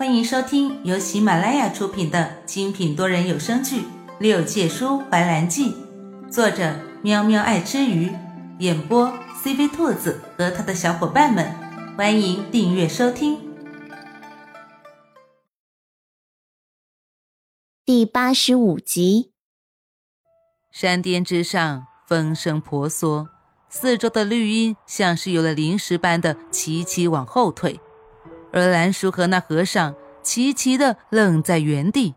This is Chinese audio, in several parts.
欢迎收听由喜马拉雅出品的精品多人有声剧《六界书怀兰记》，作者喵喵爱吃鱼，演播 CV 兔子和他的小伙伴们。欢迎订阅收听。第八十五集，山巅之上风声婆娑，四周的绿荫像是有了灵石般的齐齐往后退。而兰叔和那和尚齐齐的愣在原地，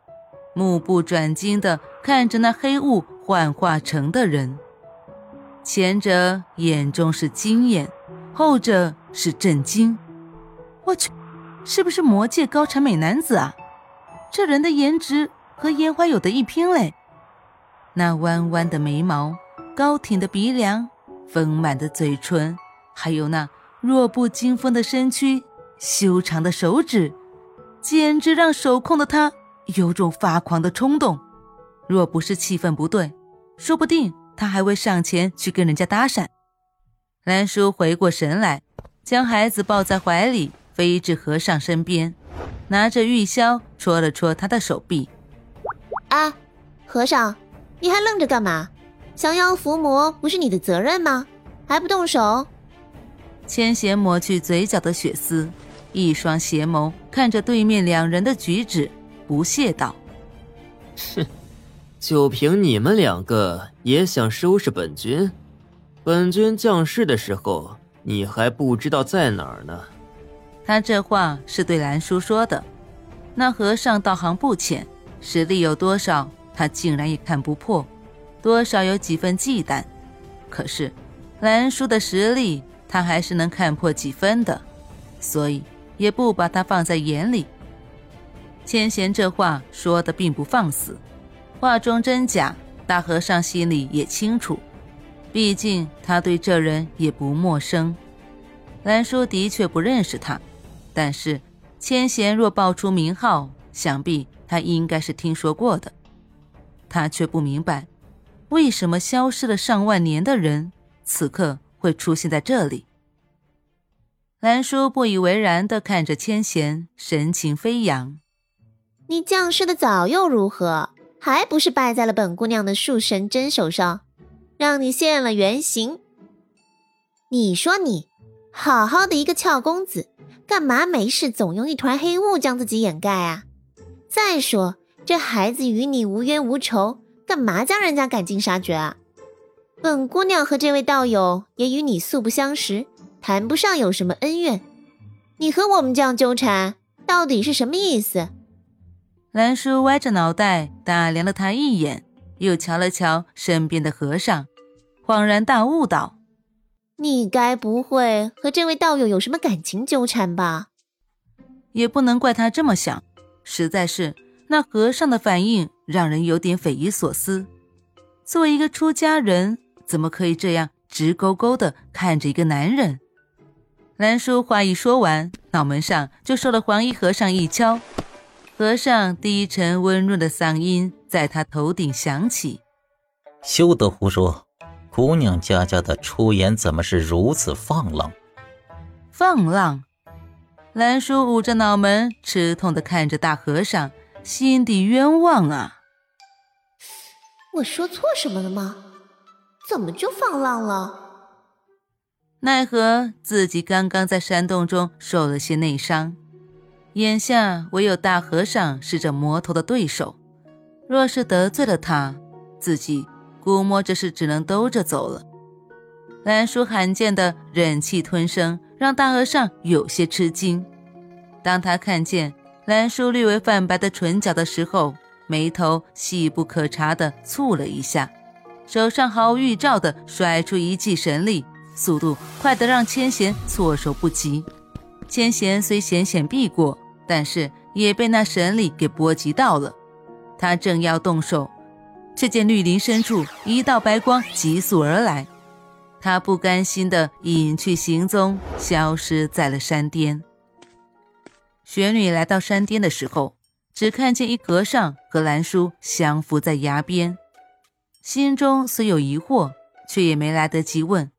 目不转睛的看着那黑雾幻化成的人。前者眼中是惊艳，后者是震惊。我去，是不是魔界高产美男子啊？这人的颜值和烟花有的一拼嘞！那弯弯的眉毛，高挺的鼻梁，丰满的嘴唇，还有那弱不禁风的身躯。修长的手指，简直让手控的他有种发狂的冲动。若不是气氛不对，说不定他还会上前去跟人家搭讪。兰叔回过神来，将孩子抱在怀里，飞至和尚身边，拿着玉箫戳了戳他的手臂。啊，和尚，你还愣着干嘛？降妖伏魔不是你的责任吗？还不动手？千贤抹去嘴角的血丝。一双邪眸看着对面两人的举止，不屑道：“哼，就凭你们两个也想收拾本君？本君降世的时候，你还不知道在哪儿呢。”他这话是对兰叔说的。那和尚道行不浅，实力有多少，他竟然也看不破，多少有几分忌惮。可是，兰叔的实力，他还是能看破几分的，所以。也不把他放在眼里。千贤这话说的并不放肆，话中真假，大和尚心里也清楚。毕竟他对这人也不陌生。兰叔的确不认识他，但是千贤若报出名号，想必他应该是听说过的。他却不明白，为什么消失了上万年的人，此刻会出现在这里。兰叔不以为然的看着千贤，神情飞扬。你降世的早又如何？还不是败在了本姑娘的树神针手上，让你现了原形。你说你好好的一个俏公子，干嘛没事总用一团黑雾将自己掩盖啊？再说这孩子与你无冤无仇，干嘛将人家赶尽杀绝啊？本姑娘和这位道友也与你素不相识。谈不上有什么恩怨，你和我们这样纠缠，到底是什么意思？兰叔歪着脑袋打量了他一眼，又瞧了瞧身边的和尚，恍然大悟道：“你该不会和这位道友有什么感情纠缠吧？”也不能怪他这么想，实在是那和尚的反应让人有点匪夷所思。作为一个出家人，怎么可以这样直勾勾的看着一个男人？兰叔话一说完，脑门上就受了黄衣和尚一敲。和尚低沉温润的嗓音在他头顶响起：“休得胡说！姑娘家家的出言怎么是如此放浪？”放浪！兰叔捂着脑门，吃痛的看着大和尚，心底冤枉啊！我说错什么了吗？怎么就放浪了？奈何自己刚刚在山洞中受了些内伤，眼下唯有大和尚是这魔头的对手。若是得罪了他，自己估摸着是只能兜着走了。兰叔罕见的忍气吞声，让大和尚有些吃惊。当他看见兰叔略微泛白的唇角的时候，眉头细不可察的蹙了一下，手上毫无预兆的甩出一记神力。速度快得让千贤措手不及，千贤虽险险避过，但是也被那神力给波及到了。他正要动手，却见绿林深处一道白光急速而来，他不甘心的隐去行踪，消失在了山巅。玄女来到山巅的时候，只看见一和尚和兰叔相扶在崖边，心中虽有疑惑，却也没来得及问。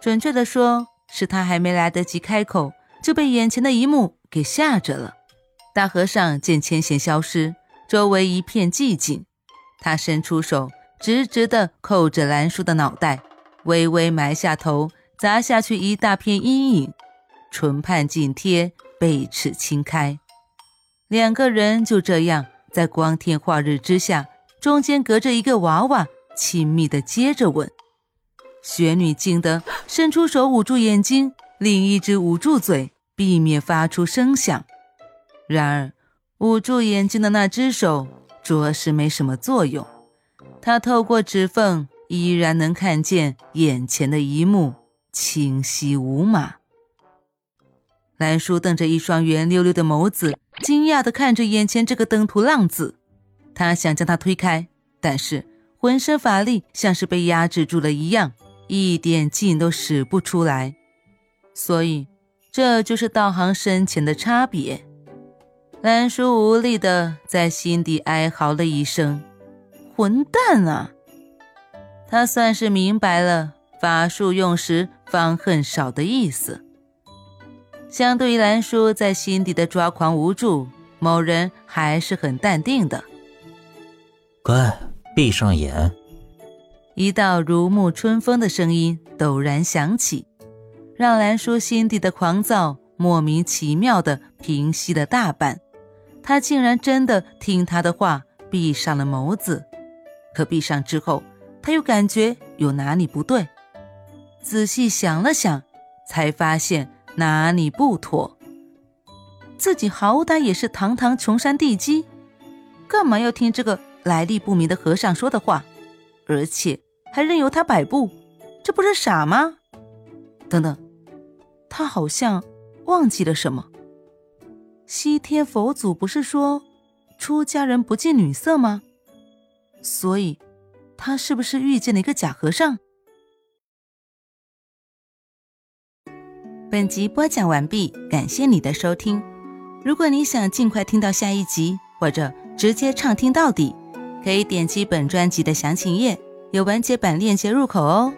准确的说，是他还没来得及开口，就被眼前的一幕给吓着了。大和尚见千贤消失，周围一片寂静。他伸出手，直直地扣着兰叔的脑袋，微微埋下头，砸下去一大片阴影，唇畔紧贴，背齿轻开。两个人就这样在光天化日之下，中间隔着一个娃娃，亲密地接着吻。雪女惊得伸出手捂住眼睛，另一只捂住嘴，避免发出声响。然而，捂住眼睛的那只手着实没什么作用。他透过指缝，依然能看见眼前的一幕，清晰无码。兰叔瞪着一双圆溜溜的眸子，惊讶地看着眼前这个登徒浪子。他想将他推开，但是浑身法力像是被压制住了一样，一点劲都使不出来。所以，这就是道行深浅的差别。兰叔无力的在心底哀嚎了一声：“混蛋啊！”他算是明白了法术用时方恨少的意思。相对于兰叔在心底的抓狂无助，某人还是很淡定的。乖，闭上眼。一道如沐春风的声音陡然响起，让兰叔心底的狂躁莫名其妙的平息了大半。他竟然真的听他的话，闭上了眸子。可闭上之后，他又感觉有哪里不对。仔细想了想，才发现哪里不妥。自己好歹也是堂堂穷山地基，干嘛要听这个来历不明的和尚说的话？而且还任由他摆布，这不是傻吗？等等，他好像忘记了什么。西天佛祖不是说，出家人不近女色吗？所以，他是不是遇见了一个假和尚？本集播讲完毕，感谢你的收听。如果你想尽快听到下一集，或者直接畅听到底，可以点击本专辑的详情页，有完结版链接入口哦。